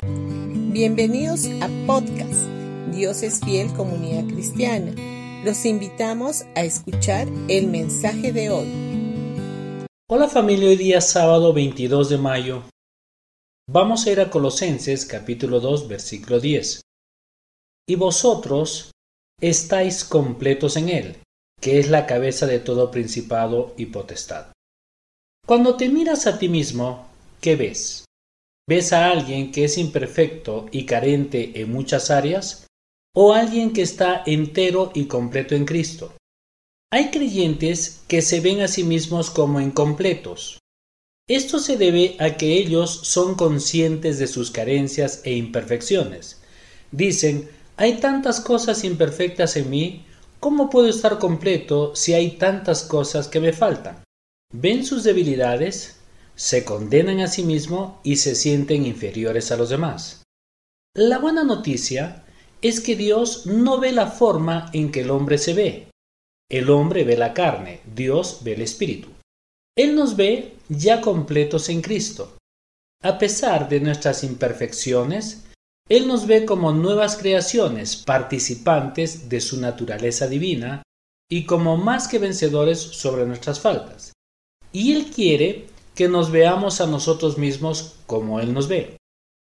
Bienvenidos a podcast Dios es fiel comunidad cristiana. Los invitamos a escuchar el mensaje de hoy. Hola familia, hoy día sábado 22 de mayo. Vamos a ir a Colosenses capítulo 2 versículo 10. Y vosotros estáis completos en él, que es la cabeza de todo principado y potestad. Cuando te miras a ti mismo, ¿qué ves? ¿Ves a alguien que es imperfecto y carente en muchas áreas? ¿O alguien que está entero y completo en Cristo? Hay creyentes que se ven a sí mismos como incompletos. Esto se debe a que ellos son conscientes de sus carencias e imperfecciones. Dicen, hay tantas cosas imperfectas en mí, ¿cómo puedo estar completo si hay tantas cosas que me faltan? Ven sus debilidades, se condenan a sí mismos y se sienten inferiores a los demás. La buena noticia es que Dios no ve la forma en que el hombre se ve. El hombre ve la carne, Dios ve el espíritu. Él nos ve ya completos en Cristo. A pesar de nuestras imperfecciones, Él nos ve como nuevas creaciones, participantes de su naturaleza divina y como más que vencedores sobre nuestras faltas. Y Él quiere que nos veamos a nosotros mismos como Él nos ve.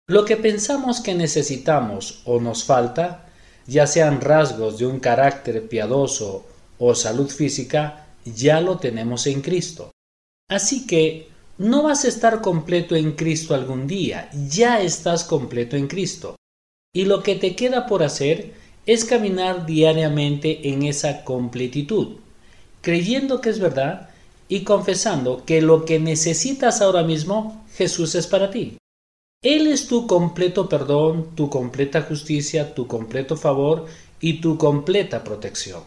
Lo que pensamos que necesitamos o nos falta, ya sean rasgos de un carácter piadoso o salud física, ya lo tenemos en Cristo. Así que no vas a estar completo en Cristo algún día, ya estás completo en Cristo. Y lo que te queda por hacer es caminar diariamente en esa completitud, creyendo que es verdad y confesando que lo que necesitas ahora mismo, Jesús es para ti. Él es tu completo perdón, tu completa justicia, tu completo favor y tu completa protección.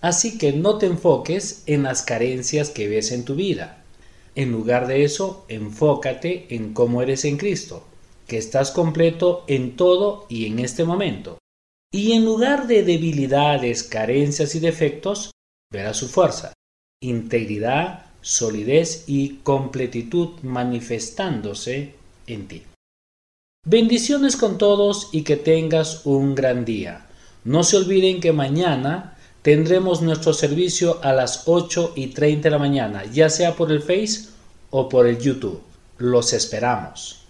Así que no te enfoques en las carencias que ves en tu vida. En lugar de eso, enfócate en cómo eres en Cristo, que estás completo en todo y en este momento. Y en lugar de debilidades, carencias y defectos, verás su fuerza, integridad, solidez y completitud manifestándose en ti. Bendiciones con todos y que tengas un gran día. No se olviden que mañana tendremos nuestro servicio a las 8 y 30 de la mañana, ya sea por el Face o por el YouTube. Los esperamos.